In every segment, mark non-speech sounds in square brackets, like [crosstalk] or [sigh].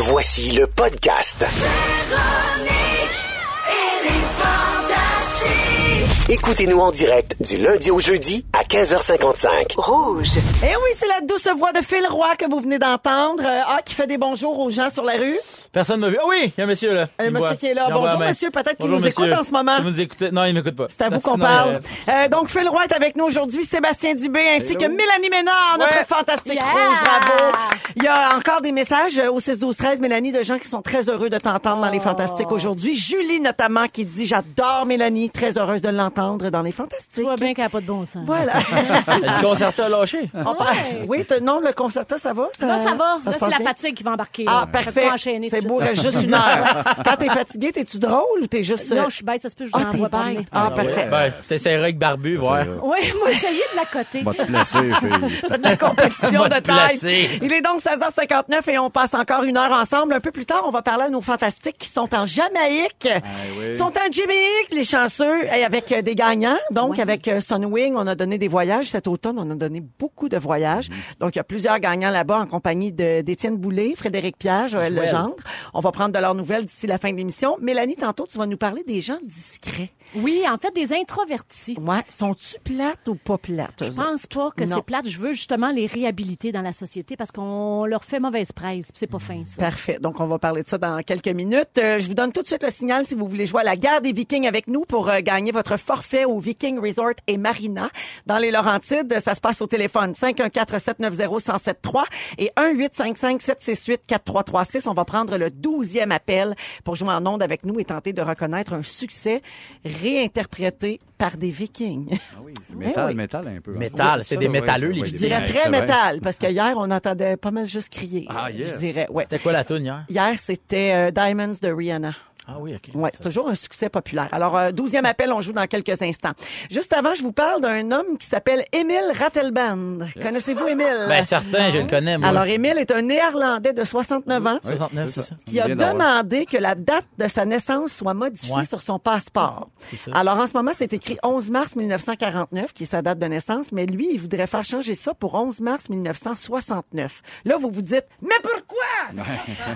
Voici le podcast. Écoutez-nous en direct du lundi au jeudi à 15h55. Rouge. Eh oui, c'est la douce voix de Phil Roy que vous venez d'entendre. Euh, ah, qui fait des bonjours aux gens sur la rue. Personne m'a vu. Ah oui, il y a un monsieur là. Un monsieur voit. qui est là. Bonjour, monsieur. Peut-être qu'il Bonjour, nous écoute monsieur. en ce moment. Si vous nous écoutez. Non, il m'écoute pas. C'est à vous qu'on parle. euh, Euh, donc, Phil Roy est avec nous aujourd'hui, Sébastien Dubé, ainsi que Mélanie Ménard, notre Ouais. fantastique Yeah. rouge. Bravo. Il y a encore des messages euh, au 6 12 13 Mélanie, de gens qui sont très heureux de t'entendre dans les Fantastiques aujourd'hui. Julie, notamment, qui dit « J'adore Mélanie, très heureuse de l'entendre dans les Fantastiques. Tu vois bien qu'elle n'a pas de bon sens. Voilà. [laughs] Le concerto a lâché. [laughs] Oui, non, le concerto, ça va? Ça, Là, ça va. se là, c'est la fatigue qui va embarquer. Ah, parfait. C'est beau, reste juste une heure. [laughs] Quand t'es fatigué, t'es-tu drôle ou t'es juste... euh, Non, je suis bête, ça se peut, je vous Ah, t'es envoie pas bête. Ah, parfait. Ben, t'essaieras avec Barbu, voir. Oui, moi, essayez de la coter. Va te placer, [laughs] de la compétition de taille. Il est donc 16h59 et on passe encore une heure ensemble. Un peu plus tard, on va parler à nos fantastiques qui sont en Jamaïque. oui. Ils sont en Jamaïque, les chanceux, et avec euh, des gagnants. Donc, avec euh, Sunwing, on a donné des voyages. Cet automne, on a donné beaucoup de voyages. Donc, il y a plusieurs gagnants là-bas en compagnie de- d'Étienne Boulay, Frédéric Pierre, Joël. Legendre. On va prendre de leurs nouvelles d'ici la fin de l'émission. Mélanie, tantôt, tu vas nous parler des gens discrets. Oui, en fait, des introvertis. Ouais. Sont-tu plates ou pas plates? Je pense pas que c'est plate. Je veux justement les réhabiliter dans la société parce qu'on leur fait mauvaise presse. C'est pas fin, ça. Parfait. Donc, on va parler de ça dans quelques minutes. Euh, je vous donne tout de suite le signal si vous voulez jouer à la guerre des Vikings avec nous pour euh, gagner votre forfait au Viking Resort et Marina dans les Laurentides. Ça se passe au téléphone 514-790-1073 et 1-855-768-4336. On va prendre le 12e appel pour jouer en onde avec nous et tenter de reconnaître un succès réinterprété par des Vikings. Ah oui, c'est [laughs] métal, oui. métal un peu. hein. Métal, c'est des métalleux, les ouais, Je dirais très métal parce que [laughs] hier, on entendait pas mal juste crier. Ah, yes. Je dirais, ouais. C'était quoi la tune hier? Hier, c'était euh, Diamonds de Rihanna. Ah oui, OK. Ouais, c'est toujours un succès populaire. Alors, euh, douzième appel, on joue dans quelques instants. Juste avant, je vous parle d'un homme qui s'appelle Émile Rattelband. Connaissez-vous Émile? Ben, certain, je le connais, moi. Alors, Émile est un Néerlandais de 69 ans 69, c'est ça. qui a demandé que la date de sa naissance soit modifiée Ouais. sur son passeport. C'est ça. Alors, en ce moment, c'est écrit 11 mars 1949, qui est sa date de naissance, mais lui, il voudrait faire changer ça pour 11 mars 1969. Là, vous vous dites, mais pourquoi?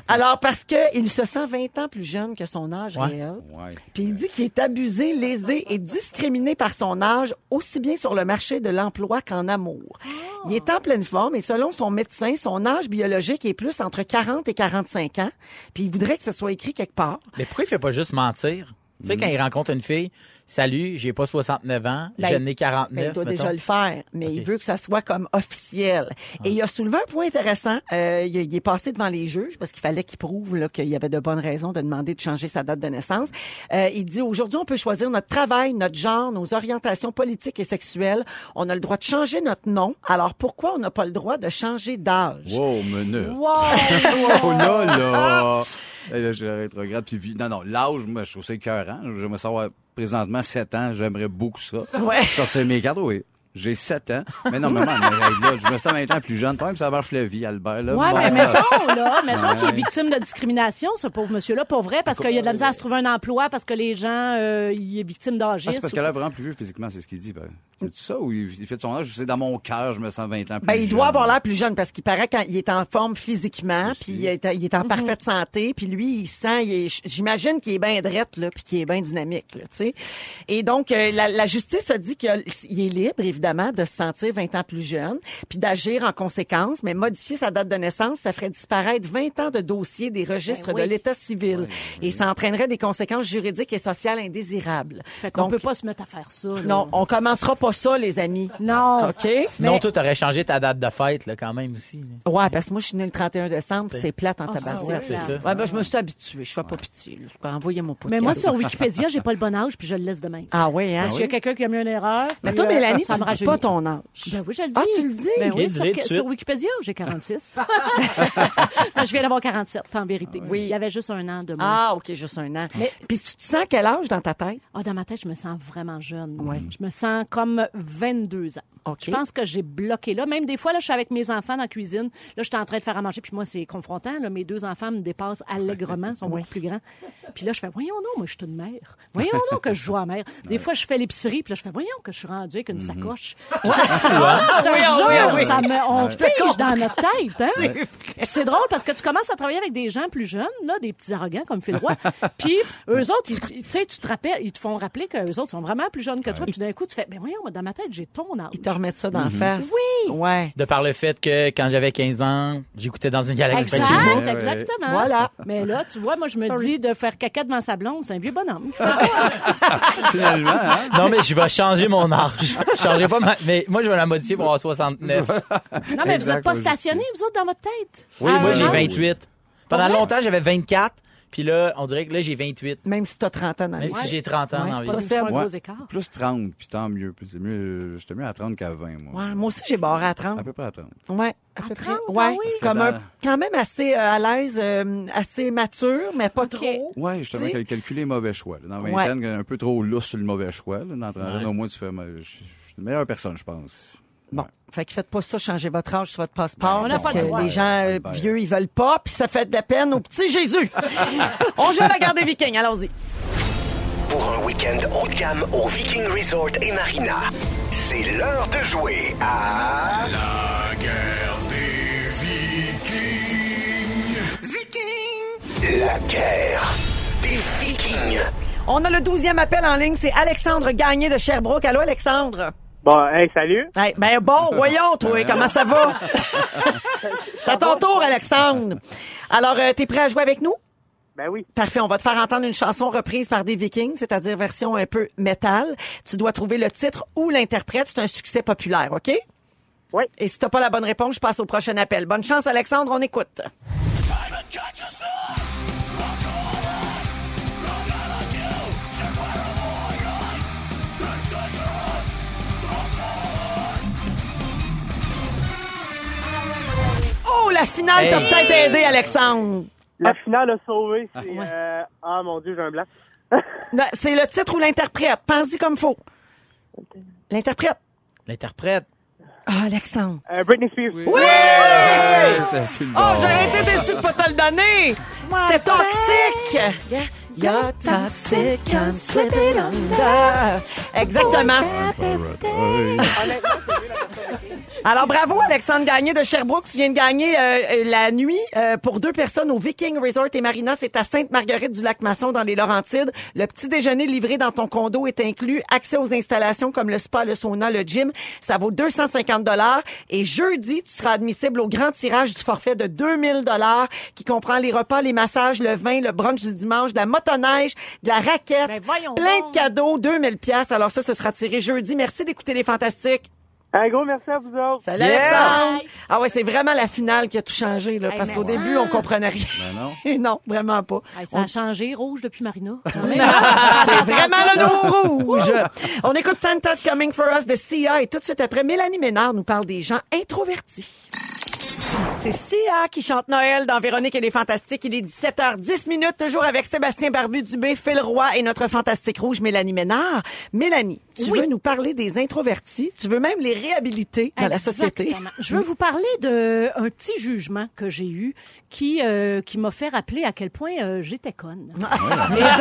Alors, parce que il se sent 20 ans plus jeune que son âge Ouais. réel. Ouais. Puis il dit qu'il est abusé, lésé et discriminé par son âge, aussi bien sur le marché de l'emploi qu'en amour. Il est en pleine forme et selon son médecin, son âge biologique est plus entre 40 et 45 ans. Puis il voudrait que ce soit écrit quelque part. Mais pourquoi il fait pas juste mentir? Tu sais, quand il rencontre une fille, salut, j'ai pas 69 ans, Ben, j'en ai 49. Ben, il doit mettons. déjà le faire, mais il veut que ça soit comme officiel. Et il a soulevé un point intéressant. Euh, il, il est passé devant les juges parce qu'il fallait qu'il prouve là, qu'il y avait de bonnes raisons de demander de changer sa date de naissance. Euh, il dit aujourd'hui, on peut choisir notre travail, notre genre, nos orientations politiques et sexuelles. On a le droit de changer notre nom. Alors pourquoi on n'a pas le droit de changer d'âge? Wow, menu. Wow! [laughs] Oh là là! [laughs] Là, je rétrograde. Puis, non, non, l'âge, moi, je trouve ça écœurant. J'aimerais savoir, présentement, 7 ans, j'aimerais beaucoup ça. Ouais. Sortir mes cartes, oui. J'ai 7 ans. Mais non, maman, mais, hey, là, je me sens 20 ans plus jeune. Quand même, ça marche la vie, Albert. Là. Ouais, Bon, mais là. mettons, là, mettons Ouais. qu'il est victime de discrimination, ce pauvre monsieur-là, pour vrai, parce qu'il y a de la misère à se trouver un emploi, parce que les gens, euh, il est victime Ah, d'âgisme. c'est parce qu'elle a vraiment plus vieux physiquement, c'est ce qu'il dit. ben. C'est ça ou il fait de son âge? C'est dans mon cœur, je me sens 20 ans plus Ben, il jeune. doit avoir l'air plus jeune parce qu'il paraît qu'il est en forme physiquement, puis il est, il est en parfaite santé, puis lui, il sent, il est- j'imagine qu'il est bien drette, là, puis qu'il est bien dynamique, là, tu sais. Et donc, euh, la, la justice a dit qu'il est libre, évidemment, de se sentir 20 ans plus jeune, puis d'agir en conséquence, mais modifier sa date de naissance, ça ferait disparaître 20 ans de dossiers des registres Ben oui. de l'État civil. Et ça entraînerait des conséquences juridiques et sociales indésirables. Fait qu'on peut pas se mettre à faire ça. là. Non, on commencera pas ça, les amis. Non. OK? Sinon, Mais- toi, t'aurais changé ta date de fête, là, quand même aussi. là. Ouais, parce que moi, je suis née le 31 décembre, puis c'est plate en Ah, tabarouette. c'est ça. Ouais, ben, je me suis habituée. Je fais pas pitié. Je peux envoyer mon podcast. Mais moi, sur Wikipédia, j'ai pas le bon âge, puis je le laisse demain. Ah oui, hein? S'il y a quelqu'un qui a mis une erreur. Mais toi, euh, Mélanie, ça tu dis rajeunit. pas ton âge. Ben oui, je le dis. Ah, tu le dis? Ben oui, sur, Wikipédia, j'ai 46. [laughs] je viens d'avoir 47, en vérité. Oui. Il y avait juste un an de moi. Ah, OK, juste un an. Mais- Puis tu te sens quel âge dans ta tête? Ah, dans ma tête, je me sens vraiment jeune. Ouais. Je me sens comme 22 ans. Je pense que j'ai bloqué là. Même des fois, là, je suis avec mes enfants dans la cuisine. Là, je suis en train de faire à manger. Puis moi, c'est confrontant. Là. Mes deux enfants me dépassent allègrement, sont beaucoup plus grands. Puis là, je fais, voyons non, moi, je suis une mère. Voyons non que je joue à mère. Des fois, je fais l'épicerie. Puis là, je fais, voyons que je suis rendue avec une sacoche. Proche. Je te jure, ça me, on pige dans notre tête. Hein? Puis C'est drôle parce que tu commences à travailler avec des gens plus jeunes, là, des petits arrogants comme Phil Roy. [laughs] Puis eux autres, ils, tu sais, tu te rappelles, ils te font rappeler qu'eux autres sont vraiment plus jeunes que toi. Puis d'un coup, tu fais, ben voyons, moi, dans ma tête, j'ai ton âge. Ils te remettent ça dans la face. Oui. Ouais. De par le fait que quand j'avais 15 ans, j'écoutais dans une galaxie Exact, chez vous. Exactement. Voilà. Mais là, tu vois, moi, je me dis de faire caca devant sa blonde, c'est un vieux bonhomme. [laughs] Finalement, hein? Non, mais je vais changer mon âge. [laughs] Je changerai pas. Mais moi, je vais la modifier pour avoir 69. [laughs] Non, mais vous êtes pas stationnés, vous autres, dans votre tête? Oui, Ah, moi, j'ai non? 28. Pendant vrai? longtemps, j'avais 24. Puis là, on dirait que là, j'ai 28. Même si t'as 30 ans dans la Même vie. si j'ai 30 ans Ouais, dans c'est la pas. C'est pas un Ouais. gros écart. Plus 30, puis tant mieux. Puis c'est mieux, j'étais mieux à 30 qu'à 20, moi. Ouais, moi aussi, j'ai barré à 30. À peu près à 30. Ouais, à, À peu près. 30, Ouais, ah oui? c'est comme un, quand même assez euh, à l'aise, euh, assez mature, mais pas trop. Ouais, justement, Tu sais? cal- calculer mauvais choix. là. Dans la Ouais. vingtaine, un peu trop lousse sur le mauvais choix. Là. Dans la trentaine, Ouais. au moins, tu fais. Je je suis une meilleure personne, je pense. Bon, fait que faites pas ça, changez votre âge sur votre passeport, On n'a parce pas que le droit. les gens euh, Ben. vieux, ils veulent pas, puis ça fait de la peine au petit Jésus. [laughs] On joue à la garde des Vikings, allons-y. Pour un week-end haut de gamme au Viking Resort et Marina, c'est l'heure de jouer à... La guerre des Vikings! La guerre des Vikings! On a le douzième appel en ligne, c'est Alexandre Gagné de Sherbrooke. Allô, Alexandre? Bon, hey, salut. Hey, ben bon, voyons, toi, comment ça va? [laughs] C'est à ton tour, Alexandre. Alors, euh, t'es prêt à jouer avec nous? Ben oui. Parfait, on va te faire entendre une chanson reprise par des Vikings, c'est-à-dire version un peu métal. Tu dois trouver le titre ou l'interprète. C'est un succès populaire, OK? Oui. Et si t'as pas la bonne réponse, je passe au prochain appel. Bonne chance, Alexandre, on écoute. La finale t'a peut-être aidé, Alexandre. La finale a sauvé. C'est, euh, ah, mon Dieu, j'ai un blanc. [laughs] Non, C'est le titre ou l'interprète? Pense-y comme faut. L'interprète. L'interprète. Ah, Alexandre. Euh, Britney Spears. Oui! C'était sur le Oh, j'aurais été déçu de pas te le donner. C'était toxique. You're toxic and slip it under. Exactement. Alors, bravo, Alexandre Gagné de Sherbrooke. Tu viens de gagner euh, euh, la nuit euh, pour deux personnes au Viking Resort et Marina. C'est à Sainte-Marguerite-du-Lac-Masson, dans les Laurentides. Le petit déjeuner livré dans ton condo est inclus. Accès aux installations comme le spa, le sauna, le gym. Ça vaut 250 dollars. Et jeudi, tu seras admissible au grand tirage du forfait de 2000 dollars qui comprend les repas, les massages, le vin, le brunch du dimanche, de la motoneige, de la raquette, Ben, plein donc. de cadeaux, 2000 pièces. Alors ça, ce sera tiré jeudi. Merci d'écouter les fantastiques. Un gros merci à vous autres. Salut Yeah! Alexandre! Ah ouais, c'est vraiment la finale qui a tout changé, là, Hey, parce qu'au début, on comprenait rien. Ben non. [laughs] non, vraiment pas. Hey, ça a changé, rouge depuis Marina. [laughs] C'est vraiment le nouveau rouge. On écoute Santa's Coming for Us de Sia et tout de suite après, Mélanie Ménard nous parle des gens introvertis. C'est Sia qui chante Noël dans Véronique et les Fantastiques. Il est 17h10 minutes, toujours avec Sébastien Barbu-Dubé, Phil Roy et notre fantastique rouge Mélanie Ménard. Mélanie, tu Oui. veux nous parler des introvertis. Tu veux même les réhabiliter dans la société. Exactement. Je veux vous parler de un petit jugement que j'ai eu qui euh, qui m'a fait rappeler à quel point euh, j'étais conne. Eh ben,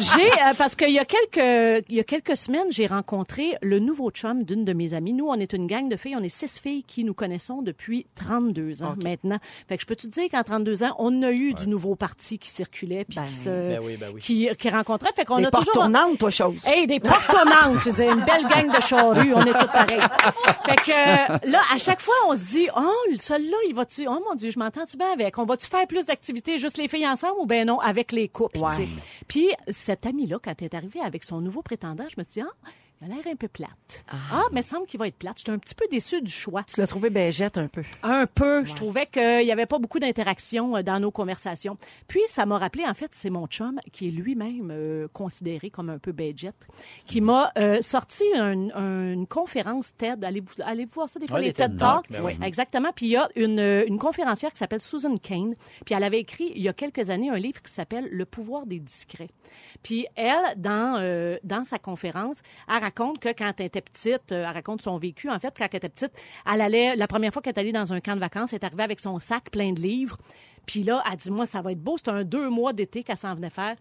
j'ai euh, parce qu'il y a quelques il y a quelques semaines, j'ai rencontré le nouveau chum d'une de mes amies. Nous, on est une gang de filles, on est six filles qui nous connaissons depuis 32 ans maintenant. Fait que je peux te dire qu'en 32 ans, on a eu du nouveau parti qui circulait puis Ben, qui se ben oui, ben oui. qui qui rencontrait fait qu'on Des a portes toujours tournantes, toi, chose. Hey, des portes tournantes, tu dis, une belle gang de charrues, on est tous pareils. Fait que euh, là, à chaque fois, on se dit, oh, celui-là, il va-tu, oh mon Dieu, je m'entends-tu bien avec? On va-tu faire plus d'activités juste les filles ensemble ou ben non, avec les couples? Puis cette amie-là, quand elle est arrivée avec son nouveau prétendant, je me suis dit, ah, a l'air un peu plate. Ah, mais il semble qu'il va être plate. J'étais un petit peu déçue du choix. Tu l'as trouvé bégette un peu. Un peu. Je trouvais qu'il n'y avait pas beaucoup d'interaction euh, dans nos conversations. Puis, ça m'a rappelé, en fait, c'est mon chum, qui est lui-même euh, considéré comme un peu budget, qui m'a euh, sorti un- un- une conférence TED. Allez-vous allez voir ça des fois, Ouais, les, les TED TED Talks? Ben oui. Exactement. Puis, il y a une, euh, une conférencière qui s'appelle Susan Kane. Puis, elle avait écrit, il y a quelques années, un livre qui s'appelle Le pouvoir des discrets. Puis, elle, dans, euh, dans sa conférence, elle raconte que quand elle était petite, euh, elle raconte son vécu. En fait, quand elle était petite, elle allait, la première fois qu'elle est allée dans un camp de vacances, elle est arrivée avec son sac plein de livres. Puis là, elle dit, moi, ça va être beau. C'est un deux mois d'été qu'elle s'en venait faire.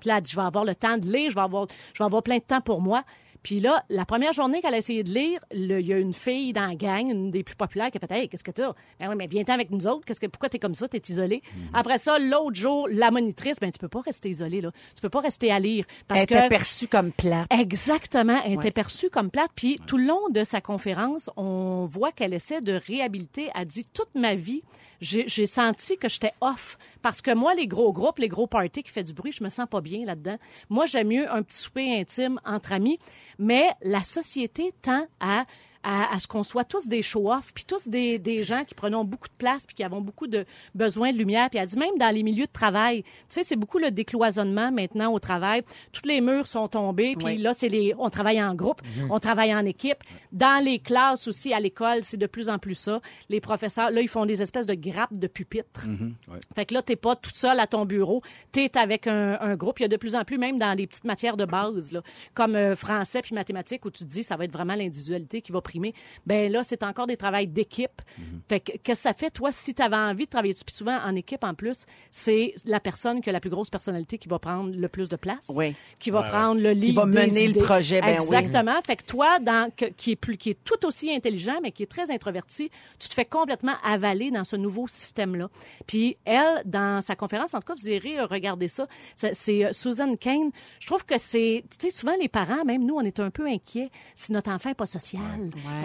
Puis là, elle dit, je vais avoir le temps de lire, je vais avoir plein de temps pour moi. Puis là, la première journée qu'elle a essayé de lire, le- il y a une fille dans la gang, une des plus populaires, qui a fait Hey, qu'est-ce que t'as? Ben oui, mais viens-ten avec nous autres. Qu'est-ce que, pourquoi t'es comme ça? T'es isolé. Mhm. Après ça, l'autre jour, la monitrice, ben tu peux pas rester isolé, là. Tu peux pas rester à lire. Parce Elle que était perçue comme plate. Exactement. Elle Ouais. était perçue comme plate. Puis tout le long de sa conférence, on voit qu'elle essaie de réhabiliter. Elle dit toute ma vie, j'ai j'ai senti que j'étais off. Parce que moi, les gros groupes, les gros parties qui fait du bruit, je me sens pas bien là-dedans. Moi, j'aime mieux un petit souper intime entre amis. Mais la société tend à à, à ce qu'on soit tous des show-off, puis tous des, des gens qui prenons beaucoup de place, puis qui avons beaucoup de besoin de lumière. Puis elle dit même dans les milieux de travail, tu sais, c'est beaucoup le décloisonnement maintenant au travail. Tous les murs sont tombés, puis Oui. là, c'est les, on travaille en groupe, on travaille en équipe. Dans les classes aussi, à l'école, c'est de plus en plus ça. Les professeurs, là, ils font des espèces de grappes de pupitres. ouais. Fait que là, t'es pas tout seul à ton bureau, t'es avec un, un groupe. Il y a de plus en plus, même dans les petites matières de base, là, comme euh, français puis mathématiques, où tu te dis ça va être vraiment l'individualité qui va Ben là, c'est encore des travails d'équipe. Fait que qu'est-ce que ça fait, toi, si tu avais envie de travailler, puis souvent en équipe en plus, c'est la personne qui a la plus grosse personnalité qui va prendre le plus de place, Oui. qui va prendre le lead va des mener le projet, ben oui. Exactement. Fait que toi, dans, que- qui est plus, qui est tout aussi intelligent, mais qui est très introverti, tu te fais complètement avaler dans ce nouveau système-là. Puis elle, dans sa conférence, en tout cas, vous irez regarder ça. C'est euh, Susan Kane. Je trouve que c'est, tu sais, souvent les parents, même nous, on est un peu inquiets si notre enfant est pas social.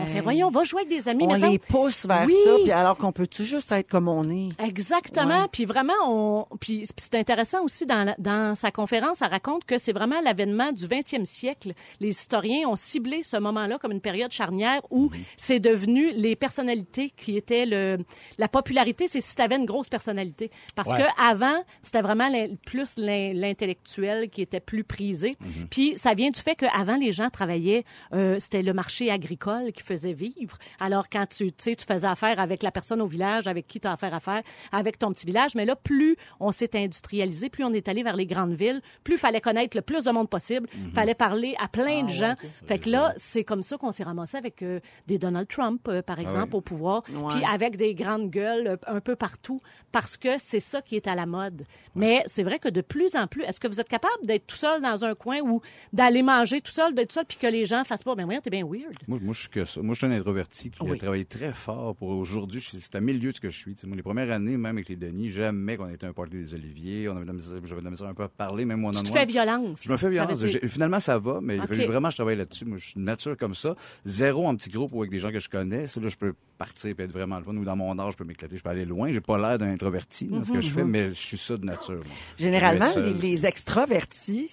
On fait, voyons, va jouer avec des amis. On mais ça- les pousse vers Oui. ça, puis alors qu'on peut tout juste être comme on est. Exactement. Ouais. Puis vraiment, on, puis c'est intéressant aussi dans, la- dans sa conférence, elle raconte que c'est vraiment l'avènement du 20e siècle. Les historiens ont ciblé ce moment-là comme une période charnière où c'est devenu les personnalités qui étaient le la popularité, c'est si tu avais une grosse personnalité. Parce Ouais. que avant, c'était vraiment plus l'in- l'intellectuel qui était plus prisé. Puis ça vient du fait qu'avant les gens travaillaient, euh, c'était le marché agricole qui faisait vivre. Alors quand tu, tu sais, tu faisais affaire avec la personne au village, avec qui tu as affaire à faire, avec ton petit village, mais là plus on s'est industrialisé, plus on est allé vers les grandes villes, plus fallait connaître le plus de monde possible, fallait parler à plein de gens. Fait que là, c'est comme ça qu'on s'est ramassé avec euh, des Donald Trump, euh, par exemple, oui. au pouvoir, Ouais. puis avec des grandes gueules euh, un peu partout, parce que c'est ça qui est à la mode. Mais c'est vrai que de plus en plus, est-ce que vous êtes capable d'être tout seul dans un coin ou d'aller manger tout seul, d'être tout seul, puis que les gens fassent pas, ben voyons, t'es bien weird. Moi, moi, je suis que ça. Moi, je suis un introverti qui Oui. a travaillé très fort pour aujourd'hui. C'est à mille lieues de ce que je suis. Moi, les premières années, même avec les Denis, jamais qu'on était un party des Oliviers. On avait de la misère- J'avais de la misère un peu à parler, même moi Tu te fais violence. Je me fais violence. dire- Finalement, ça va, mais il Ok. fallait vraiment que je travaille là-dessus. Moi, je suis nature comme ça. Zéro en petit groupe ou avec des gens que je connais. Ça, là, je peux partir et être vraiment le fun. Ou dans mon âge, je peux m'éclater. Je peux aller loin. J'ai pas l'air d'un introverti dans ce que je fais, mais je suis ça de nature. moi. Généralement, les, les extravertis.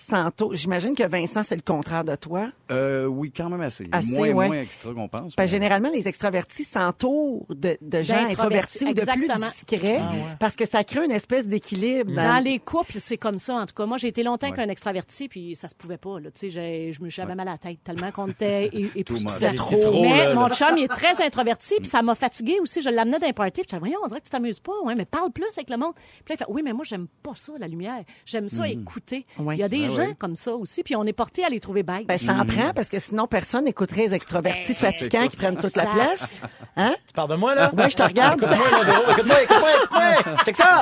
J'imagine que Vincent, c'est le contraire de toi. Euh, oui, quand même assez. Assez, moins, ouais. moins extra qu'on pense. Parce que mais- généralement, les extravertis s'entourent de, de gens introvertis ou de plus discrets parce que ça crée une espèce d'équilibre. Dans... Dans les couples, c'est comme ça. En tout cas, moi, j'ai été longtemps Ouais. qu'un extraverti, puis ça se pouvait pas. Là. Tu sais, j'ai- je me j'avais mal à la tête tellement qu'on était époustouflés. much. trop. trop, Mais là, mon chum, il est très introverti, puis ça m'a fatigué aussi. Je l'amenais d'un party, puis je disais, voyons, on dirait que tu t'amuses pas, ouais, mais parle plus avec le monde. Puis là, il fait, oui, mais moi, j'aime pas ça, la lumière. J'aime ça écouter. Ouais. Il y a des Ah gens ouais. comme ça aussi, puis on est porté à les trouver bêtes. Ben, ça en prend parce que sinon, personne n'écouterait les extravertis fatigants qui prennent toute la place. Hein? Tu parles de moi, là? Oui, je te regarde. Écoute-moi. Check ça!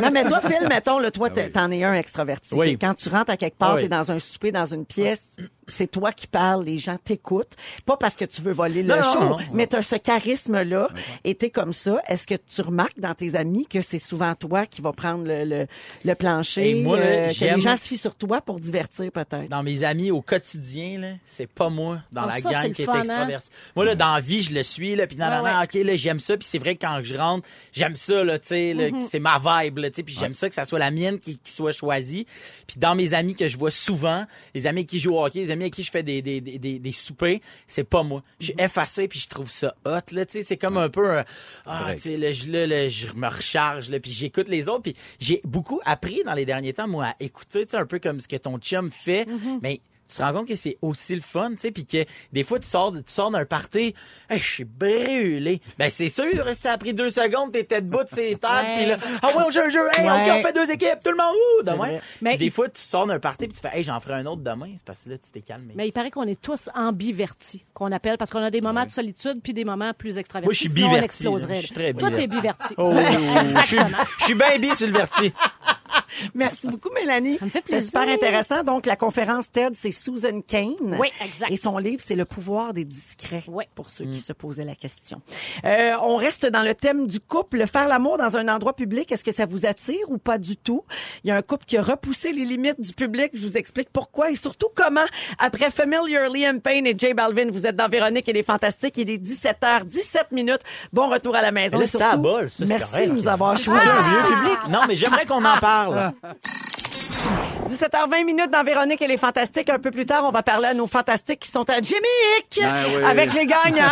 Non, mais toi, Phil, mettons, là, toi, t'es- t'en es un extraverti. Oui. Quand tu rentres à quelque part, Ah oui. t'es dans un souper, dans une pièce, c'est toi qui parles, les gens t'écoutent. Pas parce que tu veux voler le Non, non, show, non. mais t'as ce charisme-là et t'es comme ça. Est-ce que tu remarques dans tes amis que c'est souvent toi qui va prendre le, le, le plancher, Et moi, là, euh, que les gens se fient sur toi pour divertir peut-être? Dans mes amis au quotidien, là, c'est pas moi dans Oh, la ça, gang qui est hein? extraverti. Moi, là, dans la vie, je le suis, là, puis Ouais, OK, là, j'aime ça, puis c'est vrai que quand je rentre, j'aime ça, là, tu sais, là, Mm-hmm. c'est ma vibe, là, tu sais, puis j'aime ça que ça soit la mienne qui, qui soit choisie. Puis dans mes amis que je vois souvent, les amis qui jouent au hockey, les amis avec qui je fais des, des, des, des, des soupers, c'est pas moi. Je suis effacé, puis je trouve ça hot, là, tu sais, c'est comme un peu un, ah, tu sais, là, je, là, là, je me recharge, là, puis j'écoute les autres, puis j'ai beaucoup appris dans les derniers temps, moi, à écouter, tu sais, un peu comme ce que ton chum fait, mais tu te rends compte que c'est aussi le fun, tu sais, puis que des fois, tu sors, tu sors d'un party, hey, je suis brûlé. Ben, c'est sûr, ça a pris deux secondes, t'étais debout de ces tables, puis là, ah ouais, on joue un jeu, hey, Ouais. OK, on fait deux équipes, tout le monde, ouh, demain. vrai. Mais des il- fois, tu sors d'un party, puis tu fais, hey, j'en ferai un autre demain, c'est parce que là, tu t'es calmé. Mais il paraît qu'on est tous ambivertis, qu'on appelle, parce qu'on a des moments de solitude puis des moments plus extravertis. Moi, je suis Sinon, on biverti, exploserait. Je suis très Toi, t'es biverti. Oh, [laughs] je suis- je suis bien bi sur le verti. [laughs] Merci beaucoup, Mélanie. Ça me fait C'est plaisir. super intéressant. Donc, la conférence TED, c'est Susan Kane. Oui, exact. Et son livre, c'est Le pouvoir des discrets. Oui. Pour ceux qui se posaient la question. Euh, on reste dans le thème du couple. Faire l'amour dans un endroit public, est-ce que ça vous attire ou pas du tout? Il y a un couple qui a repoussé les limites du public. Je vous explique pourquoi et surtout comment. Après Familiar, Liam Payne et J Balvin, vous êtes dans Véronique et les Fantastiques. Il est 17h17 minutes. Bon retour à la maison. Mais là, Et ça surtout, abole, ça, c'est merci correct. de nous avoir choisi. un vieux public. Non, mais j'aimerais qu'on en parle. [laughs] fala. [laughs] 17h20 minutes dans Véronique et les Fantastiques. Un peu plus tard, on va parler à nos Fantastiques qui sont à Ah oui. avec les gagnants.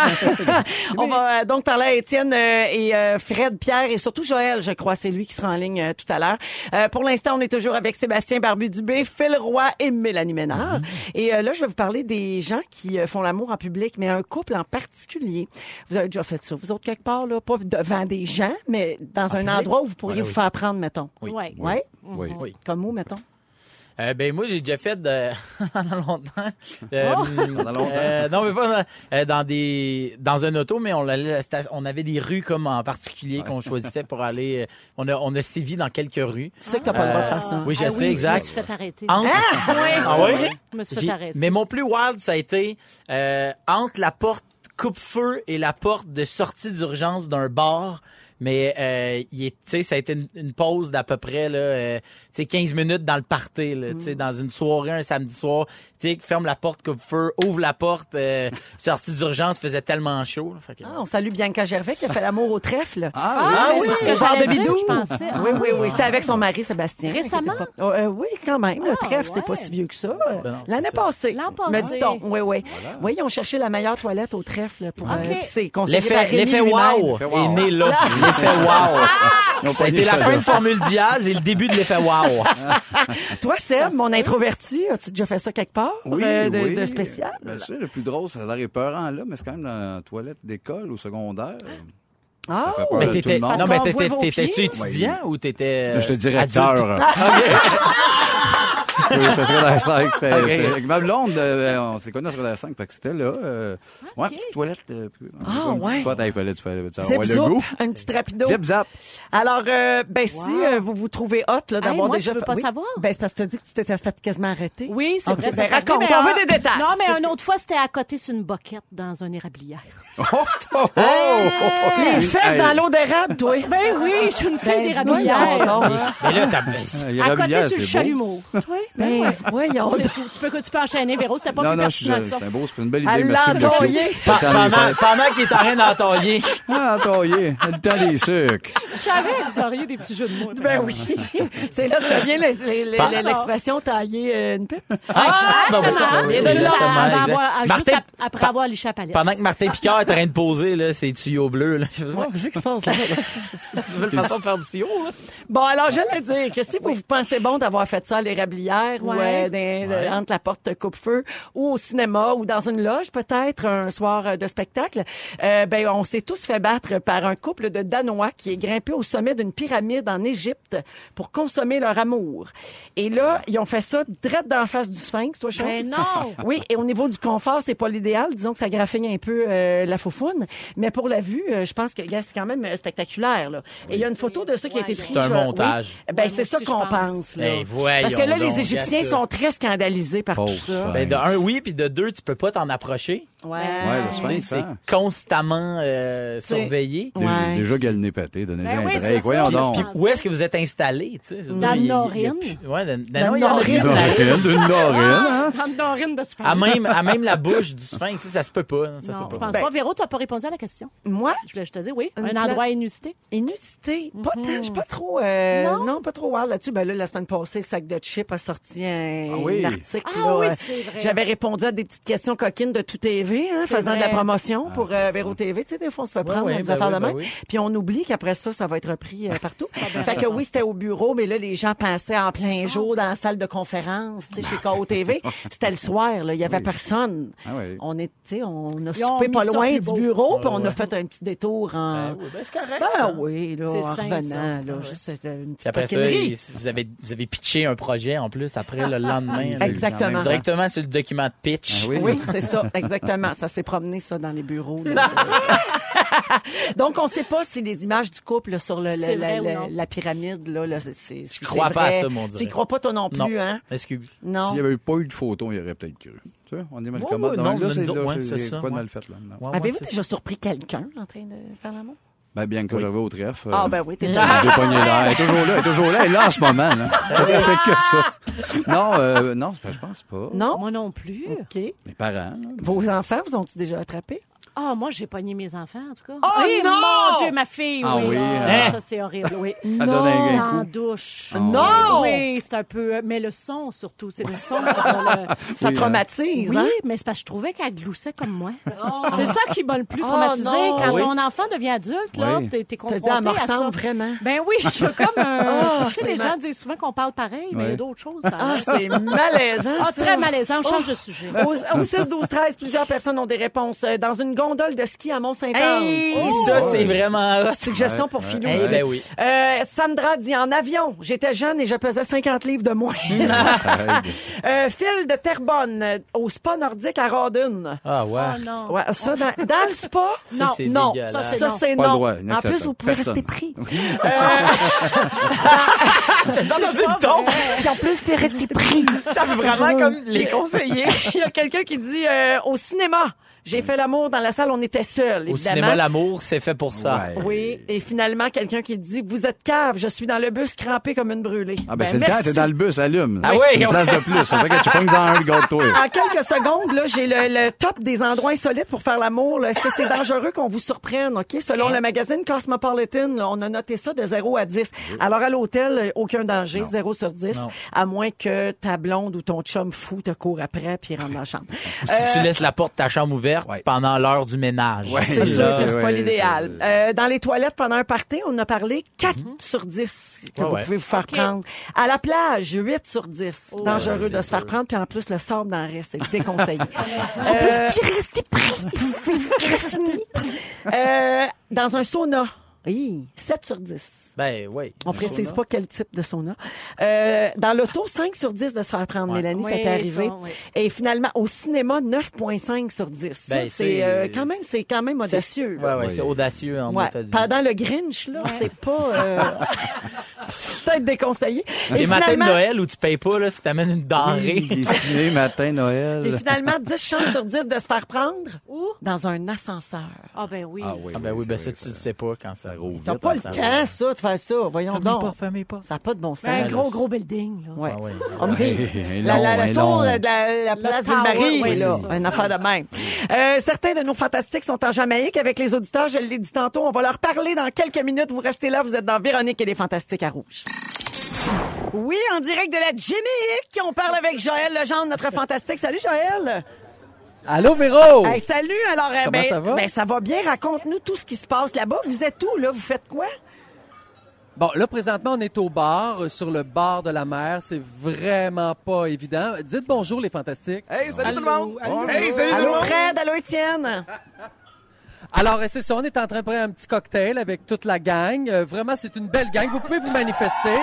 [laughs] on va euh, donc parler à Étienne euh, et euh, Fred, Pierre et surtout Joël, je crois. C'est lui qui sera en ligne tout à l'heure. Pour l'instant, on est toujours avec Sébastien Barbu-Dubé, Phil Roy et Mélanie Ménard. Et euh, là, je vais vous parler des gens qui font l'amour en public, mais un couple en particulier. Vous avez déjà fait ça, vous autres, quelque part, là, pas devant des gens, mais dans un endroit où vous pourriez Ouais, vous oui. faire prendre, mettons. Oui. Ouais? Oui. Oui. Comme où, mettons? Euh, ben moi j'ai déjà fait de... [laughs] pendant longtemps. Euh, Pendant longtemps. euh, non mais pas dans, euh, dans des dans un auto mais on on avait des rues comme en particulier qu'on choisissait pour aller euh, on a on a sévi dans quelques rues. Tu sais que t'as pas le droit de faire ça. Oui, je Ah sais Je me exact. suis fait arrêter. Entre- Ah oui? Je me suis fait arrêter. Mais mon plus wild, ça a été euh, entre la porte coupe-feu et la porte de sortie d'urgence d'un bar. Mais euh, il est, tu sais, ça a été une, une pause d'à peu près là, euh, tu sais, 15 minutes dans le party, là, tu sais, dans une soirée un samedi soir. Tu sais, ferme la porte coupe-feu, ouvre la porte, euh, [laughs] sortie d'urgence, faisait tellement chaud. là, que- Ah, on salue Bianca Gervais qui a fait l'amour au trèfle. Ah, oui, c'est ce que genre de dire, bidou. je pensais. Ah. Oui, oui, oui. C'était avec son mari Sébastien. Récemment? Oh, euh, oui, quand même. Le Ah, trèfle, c'est pas si vieux que ça. Ben L'année passée. L'an Me passé. dit-on. Oui, oui. Oui, ils ont cherché la meilleure toilette au trèfle pour euh, par L'effet, wow est né là. L'effet wow. Ils ont Ça a pogné été la fin de Formule Diaz et le début de l'effet wow. [laughs] Toi, Seb, mon introverti, as-tu déjà fait ça quelque part? Oui, euh, de, oui. de spécial? Bien sûr, le plus drôle, ça a l'air épeurant là, mais c'est quand même dans la toilette d'école ou secondaire. Ah, Mais t'étais, non, mais t'étais, t'étais-tu étudiant ou t'étais. Là, J'étais euh, directeur. [laughs] oui, c'est secondaire 5. C'était, Ok. c'était avec ma blonde, euh, on s'est connus en secondaire 5, fait que c'était là. Euh, Ouais, petite toilette. Euh, Ah, un petit ouais. spot, il fallait, tu fallait, tu Zip, ouais, le goût. un petit rapido. Zip, zap. Alors, euh, ben, si euh, vous vous trouvez hot là, d'avoir moi, déjà je veux pas oui. savoir. Ben, c'est parce que tu as dit que tu t'étais fait quasiment arrêter. Oui, c'est Ok, vrai. ben, raconte, arrivé, on veut un- des détails. Non, mais une autre fois, c'était à côté sur une boquette dans une érablière. [laughs] Oh, oh, oh! Les fesses Hey. dans l'eau d'érable, toi. [laughs] Ben oui, je suis une fille Ben, d'érablière. voyons donc. Mais là, t'as. Il y a À côté sur le chalumeau. [laughs] Oui, ben Ben, ouais. voyons. C'est tout. Tu peux, tu peux enchaîner, Véro. C'était pas Non, plus non, je c'est un beau, c'est une belle idée. À Merci pendant, pendant qu'il est en train d'entailler. Ah, [laughs] entaillé. Le temps des sucres. Je savais que vous auriez des petits jeux de mots. Ben oui. [laughs] c'est là que ça vient les- les- les- Pas- l'expression tailler euh, une pipe. Ah, ben, Exactement. Juste exactement, juste après avoir liché la pendant que Martin Picard est en train de poser, là, ses tuyaux bleus, là. Je qu'est-ce qui se passe, là? [laughs] Nouvelle façon de faire du tuyau. Bon, alors, j'allais dire que si vous vous pensez bon d'avoir fait ça à l'érablière ou Ouais. euh, dans- entre la porte coupe-feu ou au cinéma ou dans une loge, peut-être, un soir euh, de spectacle, euh, ben, on s'est tous fait battre par un couple de Danois qui est grimpé au sommet d'une pyramide en Égypte pour consommer leur amour. Et là, ils ont fait ça direct dans la face du sphinx, toi, Charles. Ben non. [laughs] Oui, et au niveau du confort, c'est pas l'idéal. Disons que ça graffigne un peu euh, la faufoune. Mais pour la vue, euh, je pense que gars, c'est quand même spectaculaire. Là. Et il y a une photo de ça qui a été Ouais, prise. C'est un montage. oui. Ben, Ouais, c'est ça qu'on pense. pense. là. Hey, voyons Parce que là, donc, les Égyptiens ça. sont très scandalisés par Pauvre tout ça. Ben, de un, oui, puis de deux, tu peux pas t'en approcher. Ouais. Ouais, le sphinx, C'est hein. constamment euh, surveillé. Ouais. Déjà, déjà galné pété, donnez-y Ben un oui, break. Voyons donc. puis- Où est-ce que vous êtes installé, tu sais? Dans le Norine. Ouais, dans, Dans le Norine. Une norine? Dans le de Sphinx. À même, à même la [laughs] bouche du sphinx, ça se peut pas. hein, Ça Non, se je pas. pense Ben- pas. Véro, tu n'as pas répondu à la question? Moi, Je voulais juste te dire oui. Un endroit inusité. inusité? Pas tant, je suis pas trop, euh, Non? pas trop wild là-dessus. Ben là, la semaine passée, Sac de Chips a sorti un, Ah article. Ah là, oui, euh, c'est vrai. J'avais répondu à des petites questions coquines de tout TV, hein, C'est faisant de la promotion Ah, pour euh. Véro TV. Tu sais, des fois, on se fait prendre ouais, dans des ben affaires oui, de ben même. oui. Puis on oublie qu'après ça, ça va être repris euh, partout. fait que oui, c'était au bureau, mais là, les gens passaient en plein jour dans la salle de conférence, tu sais, chez KO TV. [laughs] C'était le soir, là. Il y avait Oui. personne. Ah oui. On est, tu sais, on a soupé pas loin du bureau, puis on a fait un petit détour en... Ben oui, ben c'est correct. Ben ça. oui, là, C'est en revenant, là, juste c'était une petite après ça, vous avez, vous avez pitché un projet en plus après le lendemain. Ah, [laughs] Exactement. Directement sur le document de pitch. Ah oui. Oui, c'est ça, exactement. Ça s'est promené ça dans les bureaux. là. [laughs] Donc, on ne sait pas si les images du couple là, sur le, le- C'est la, pyramide, là, là, c'est- c'est crois pas à vrai. ça, mon Tu dirait. y crois pas toi non plus, Non. hein? Excuse. Non. S'il n'y avait pas eu de photo, il aurait peut-être cru. Tu vois, on est mal commode. ouais, Non, non, là, c'est ouais, quoi de ouais. mal fait, là? Non. Ouais, ouais, Avez-vous déjà surpris quelqu'un? En train de faire l'amour? Ben, bien que j'avais au trèfle. euh, Ah, ben oui, t'es [laughs] là. Elle est toujours là. Elle est toujours là. Elle est là en ce moment. Là. [laughs] Elle fait que ça. Non, euh, non, ben, je pense pas. Non? Moi non plus. OK. Mes parents. là. Vos enfants, vous ont-ils déjà attrapé? Ah, moi, j'ai pogné mes enfants, en tout cas. Oh, non! Mon Dieu, ma fille, Ah oui. oui, Ah, hein? Ça, c'est horrible, oui. [laughs] Ça donne un, un En coup. douche. Ah, Non! Oui, c'est un peu... Mais le son, surtout. C'est le son. le- [laughs] Ça Oui, traumatise, Oui, hein? mais c'est parce que je trouvais qu'elle gloussait comme moi. [laughs] C'est ça qui m'a le plus Oh, traumatisé. non. Quand Oui. ton enfant devient adulte, là, Oui. t'es, T'as confronté me à ça. vraiment. Ben oui, je suis comme un... Ah, tu sais, les gens disent souvent qu'on parle pareil, mais il y a d'autres choses. ça Ah, c'est malaisant. Ah, ça. très malaisant. On change de sujet. Au, au 6, 12, 13, plusieurs personnes ont des réponses. Euh, Dans une gondole de ski à Mont-Saint-Anne. Hey, Oh! ça, c'est vraiment hot. Suggestion Ouais, pour ouais. Philou. Eh aussi. ben oui. Euh, Sandra dit en avion. J'étais jeune et je pesais 50 livres de moins. [laughs] Euh, Phil de Terrebonne euh, au spa nordique à Rodun. Ah, ouais. Oh non. Ouais, ça, dans, dans le spa? [laughs] Ça, non, c'est non. Ça, c'est Ça, non. Pas droit, En plus, vous pouvez Personne. rester pris. [laughs] J'ai entendu le ton. Puis en plus, vous pouvez rester pris. Ça fait vraiment comme les conseillers. Il y a quelqu'un qui dit euh, au cinéma. J'ai fait l'amour dans la salle, on était seuls, Au évidemment. cinéma, l'amour, c'est fait pour ça. Ouais. Oui, et finalement, quelqu'un qui dit Vous êtes cave, je suis dans le bus crampé comme une brûlée. Ah, ben, c'est le temps. T'es dans le bus, allume. Ah oui, C'est une place de plus. Ça fait que tu pognes en un, le toi. En quelques secondes, là, j'ai le, le top des endroits insolites pour faire l'amour. là. Est-ce que c'est dangereux qu'on vous surprenne? OK? Selon le magazine Cosmopolitan, là, on a noté ça de 0 à 10. Alors, à l'hôtel, euh, aucun danger, 0 sur 10. Non. À moins que ta blonde ou ton chum fou te court après puis rentre dans la chambre. Si tu laisses la porte de ta chambre ouverte Ouais. pendant l'heure du ménage. Ouais. C'est sûr que c'est pas l'idéal. Euh, dans les toilettes, pendant un party, on a parlé 4 sur 10 que Ouais, vous ouais. pouvez vous faire prendre. À la plage, 8 sur 10. Dangereux ouais, de se faire prendre, puis en plus, le sable dans le reste, c'est déconseillé. [laughs] euh, [laughs] euh, dans un sauna, oui, 7 sur 10. Ben, oui. On précise pas quel type de sauna. Euh, dans l'auto, 5 sur 10 de se faire prendre, Ouais. Mélanie, ça Oui, t'est arrivé. ça, oui. Et finalement, au cinéma, 9,5 sur 10. Ça, Ben, c'est euh, quand même, c'est quand même audacieux. Ouais, Oui. c'est audacieux, en Ouais. mot, t'as dit. Pendant le Grinch, là, c'est pas euh, [laughs] [laughs] peut-être déconseillé. Et Les matins de Noël où tu payes pas, là, tu t'amènes une denrée. Les ciné, matin, et Noël. finalement, 10 chances sur 10 de se faire prendre Où? dans un ascenseur. Ah, ben oui. Ah oui. Ah ben oui, ben ça, c'est tu le sais pas quand ça roule. T'as pas le temps, ça, de faire ça. Voyons donc. fermez pas. Ça n'a pas de bon sens. Ben, un gros, gros building, là. Ouais. Ah. On Un la, tour de la, la place Ville-Marie, oui, là, c'est une affaire de même. Euh, certains de nos fantastiques sont en Jamaïque avec les auditeurs, je l'ai dit tantôt, on va leur parler dans quelques minutes. Vous restez là, vous êtes dans Véronique et les Fantastiques à Rouge. Oui, en direct de la Jamaïque, on parle avec Joël Legendre, notre fantastique. Salut Joël! Allô, Véro? Hey, salut! Alors, euh, Comment ben, ça va? ben, ça va bien. Raconte-nous tout ce qui se passe là-bas. Vous êtes où, là? Vous faites quoi? Bon, là, présentement, on est au bar, euh, sur le bord de la mer. C'est vraiment pas évident. Dites bonjour, les fantastiques. Hey, salut tout le monde! Hey, salut tout le Allô, monde! Fred? Allô, Étienne? Alors, c'est ça, on est en train de prendre un petit cocktail avec toute la gang. Euh, vraiment, c'est une belle gang. Vous pouvez vous manifester.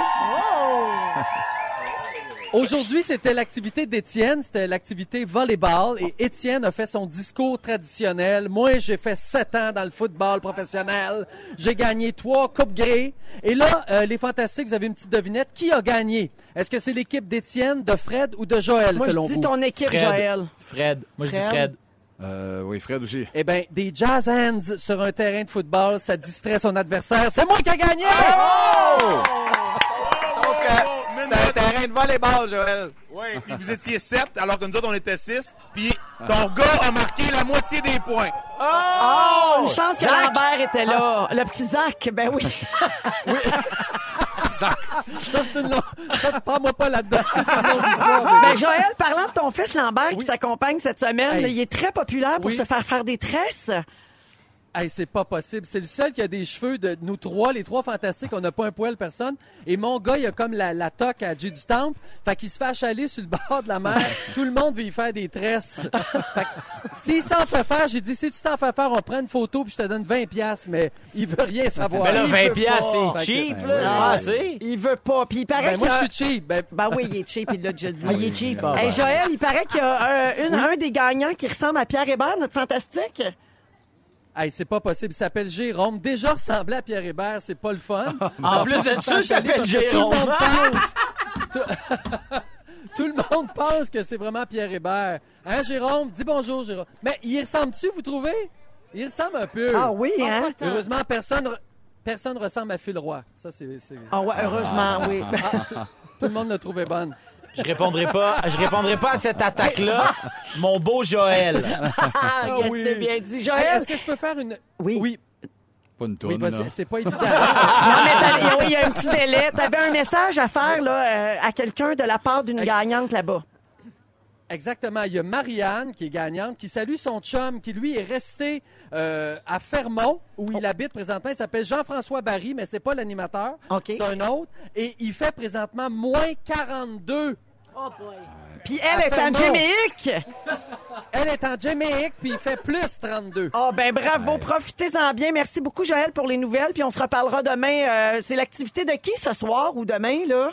Aujourd'hui, c'était l'activité d'Étienne, c'était l'activité volleyball et Étienne a fait son discours traditionnel. Moi, j'ai fait sept ans dans le football professionnel. J'ai gagné trois coupes Grey. Et là, euh, les fantastiques, vous avez une petite devinette. Qui a gagné? Est-ce que c'est l'équipe d'Étienne, de Fred ou de Joël, Moi, je selon dis vous? ton équipe, Fred. Joël. Fred. Moi, je dis Fred. Euh, oui, Fred aussi. Eh bien, des jazz hands sur un terrain de football, ça distrait son adversaire. C'est moi qui ai gagné! Donc, euh, C'est un terrain de volleyball, Joël. Ouais, puis vous étiez 7, alors que nous autres, on était 6. Puis ton gars a marqué la moitié des points. Oh! Une chance que Lambert était là. Le petit Zach, ben oui. [laughs] [laughs] Ça, c'est une longue- Ça, prends-moi pas là-dedans. C'est une longue [laughs] histoire. Ben Joël, parlant de ton fils Lambert qui t'accompagne cette semaine, Hey. là, il est très populaire pour Oui. se faire faire des tresses. Hey, c'est pas possible. C'est le seul qui a des cheveux de nous trois, les trois fantastiques. On n'a pas un poil personne. Et mon gars, il a comme la, la toque à J du Temple. Fait qu'il se fait achaler sur le bord de la mer. [laughs] Tout le monde veut y faire des tresses. Fait que s'il s'en fait faire, j'ai dit, si tu t'en fais faire, on prend une photo puis je te donne 20 piastres. Mais il veut rien savoir. Mais là, Il 20 veut piastres, c'est que- cheap, Ben là. oui. C'est pas assez. Il veut pas. Puis il paraît Ben, moi, je suis cheap. Ben, [laughs] Ben oui, il est cheap, il l'a déjà dit. Ah, il est cheap, ah, Hey. Joël, il paraît qu'il y a un, une- un des gagnants qui ressemble à Pierre Hébert, notre fantastique. Hey, c'est pas possible. Il s'appelle Jérôme. Déjà ressemblait à Pierre Hébert, c'est pas le fun. [laughs] En plus de ça, il s'appelle Tout le Jérôme. monde pense. [laughs] tout, [laughs] tout le monde pense que c'est vraiment Pierre Hébert. Hein, Jérôme? Dis bonjour, Jérôme. Mais il ressemble-tu, vous trouvez? Il ressemble un peu. Ah oui, hein? Heureusement, personne, personne ressemble à Phil Roy. Ça, c'est, c'est- Ah ouais, heureusement, oui. Ah, tout, tout le monde l'a trouvé bonne. Je répondrai pas, je répondrai pas à cette attaque-là. Mon beau Joël. Ah, yes, oui. c'est bien dit. Joël, Est-ce que je peux faire une... Oui. Oui, Pas une oui, toune, vas-y, là. c'est pas évident. non, mais t'avais- oui, il y a un petit délai. Tu avais un message à faire là, euh, à quelqu'un de la part d'une gagnante là-bas. Exactement. Il y a Marianne, qui est gagnante, qui salue son chum, qui lui est resté euh, à Fermont, où il habite présentement. Il s'appelle Jean-François Barry, mais c'est pas l'animateur. OK. C'est un autre. Et il fait présentement moins 42. Oh boy. Puis elle est en. Jamaïque. Elle est en Jamaïque, puis il fait plus 32. Oh ben bravo, profitez-en bien. Merci beaucoup Joël pour les nouvelles, puis on se reparlera demain. Euh, c'est l'activité de qui ce soir ou demain là?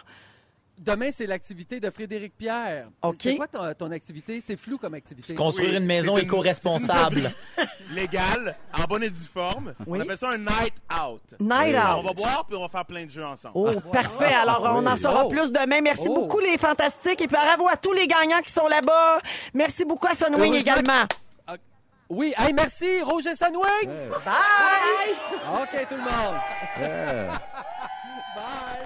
Demain, c'est l'activité de Frédéric Pierre. OK. C'est quoi ton, ton activité? C'est flou comme activité. Construire Oui, une maison éco-responsable. Légal, en bonne et due forme. Oui. On appelle ça un night out. Night Alors, on out. va boire puis on va faire plein de jeux ensemble. Oh, parfait. Alors, on en saura Oh. plus demain. Merci Oh. beaucoup, les fantastiques. Et puis, bravo à tous les gagnants qui sont là-bas. Merci beaucoup à Sunwing également. Oui, hey, merci, Roger Sanwing! Bye! OK, tout le monde.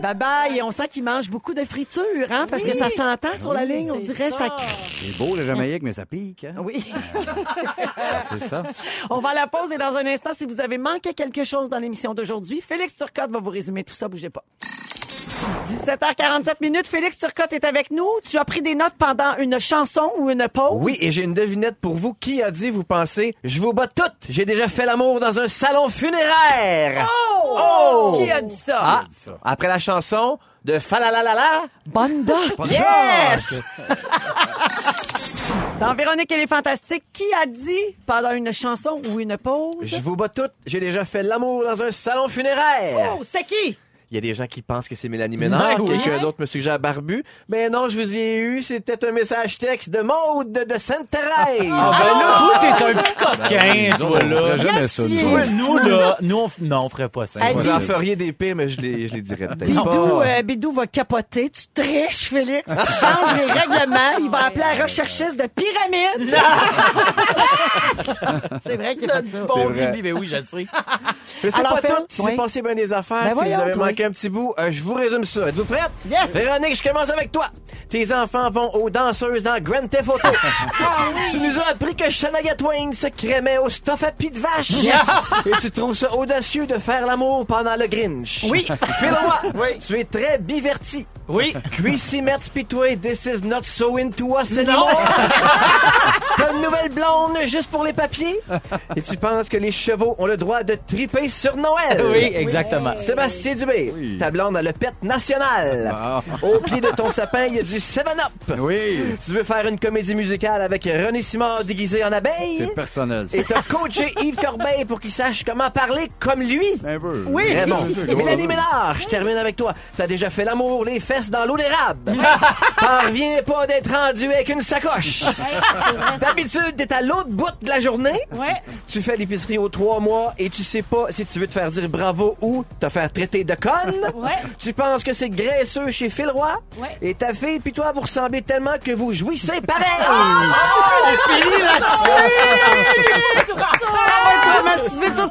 Bye bye. Et on sent qu'ils mangent beaucoup de friture, hein, parce que ça s'entend sur la ligne. On dirait ça. C'est beau, le Jamaïque, mais ça pique, hein? Oui. C'est ça. [laughs] On va à la pause et dans un instant, si vous avez manqué quelque chose dans l'émission d'aujourd'hui, Félix Turcotte va vous résumer tout ça. Bougez pas. 17h47 minutes. Félix Turcotte est avec nous. Tu as pris des notes pendant une chanson ou une pause? Oui, et j'ai une devinette pour vous. Qui a dit, vous pensez, je vous bats toutes, j'ai déjà fait l'amour dans un salon funéraire? Oh! Qui a dit ça? Ah, après la chanson de Falalalala, Banda. Yes! [laughs] Dans Véronique et les Fantastiques, qui a dit pendant une chanson ou une pause? je vous bats toutes, j'ai déjà fait l'amour dans un salon funéraire. Oh, c'était qui? Il y a des gens qui pensent que c'est Mélanie Ménard. Ben oui. Quelqu'un d'autre me suggère Barbu. Mais non, je vous ai eu. C'était un message texte de Maude de Sainte-Thérèse. Ah ben là, toi, t'es un petit coquin, Nous toi, on là. jamais ça, nous. Ouais, nous, là, nous, on, f- non, on ferait pas ça. Hey, Vous en feriez des pires, mais je les, je les dirais peut-être Bidou, pas. euh, Bidou va capoter. Tu triches, Félix. Tu changes les règlements. Il va appeler la recherchiste de pyramide. [laughs] c'est vrai qu'il a fait ça. Bon, ben oui, je le sais. Mais c'est pas tout. Oui. s'est passé bien des affaires. Ben si voyons, vous avez toi. Manqué un petit bout, euh, je vous résume ça. Êtes-vous prête? Yes. Véronique, je commence avec toi. Tes enfants vont aux danseuses dans Grand Theft Auto. [laughs] Tu nous as appris que Shania Twain se crémait au stuff à pied de vache. Et tu trouves ça audacieux de faire l'amour pendant le Grinch. Oui. Fais-le-moi. Oui. Tu es très biverti. Oui. Greasy toi, this is not so into us anymore. [laughs] T'as une nouvelle blonde juste pour les papiers? Et tu penses que les chevaux ont le droit de triper sur Noël? Oui, exactement. Sébastien Dubé, Oui. ta blonde a le pet national. Ah. Au pied de ton sapin, il y a du 7-Up. Oui. Tu veux faire une comédie musicale avec René Simard déguisé en abeille? C'est personnel, ça. Et t'as coaché Yves Corbeil pour qu'il sache comment parler comme lui? Un peu. Oui. Oui. Mélanie Ménard, je termine avec toi. T'as déjà fait l'amour, les fesses dans l'eau d'érable. T'en reviens pas d'être rendu avec une sacoche. D'habitude, t'es à l'autre bout de la journée. Ouais. Tu fais l'épicerie aux trois mois et tu sais pas si tu veux te faire dire bravo ou te faire traiter de conne. Ouais. Tu penses que c'est graisseux chez Phil Roy. Ouais. Et ta fille puis toi, vous ressemblez tellement que vous jouissez pareil.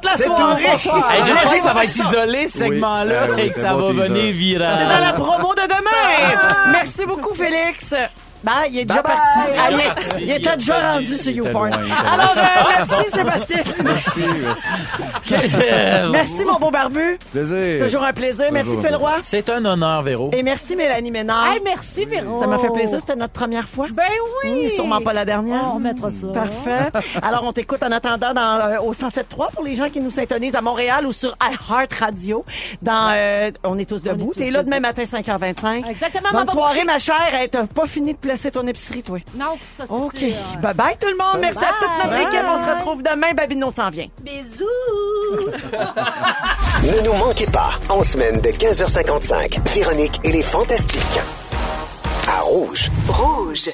Toute la soirée. Bonsoir. Hey, J'imagine que ça va être isolé, ce Oui. segment-là, Ah oui, et que ça va venir C'est dans la viral. promo de demain. Merci beaucoup, Félix. Ben, il est déjà Bye parti. bye. Ah, il, Déjà est- parti. il était déjà rendu sur YouPorn. Alors, euh, merci Sébastien. [laughs] Merci, merci. merci mon beau barbu. Plaisir. Toujours un plaisir. Merci Toujours Phil Roy. C'est un honneur, Véro. Et merci Mélanie Ménard. Hey, merci, Véro. Ça m'a fait plaisir. C'était notre première fois. Ben oui. Hum, sûrement pas la dernière. On remettra ça. Parfait. Alors, on t'écoute en attendant dans, euh, au 107.3 pour les gens qui nous syntonisent à Montréal ou sur iHeart Radio. Dans, euh, on est tous debout. T'es là demain matin, 5h25. Exactement, Bonne soirée, ma chère. T'as pas fini de placer ton épicerie, toi. Non, ça, c'est OK. sûr. Bye bye tout le monde. Merci à toute notre Bye. équipe. On se retrouve demain. Babino s'en vient. Bisous. [laughs] Ne nous manquez pas, en semaine de 15h55, Véronique et les Fantastiques. À Rouge. Rouge.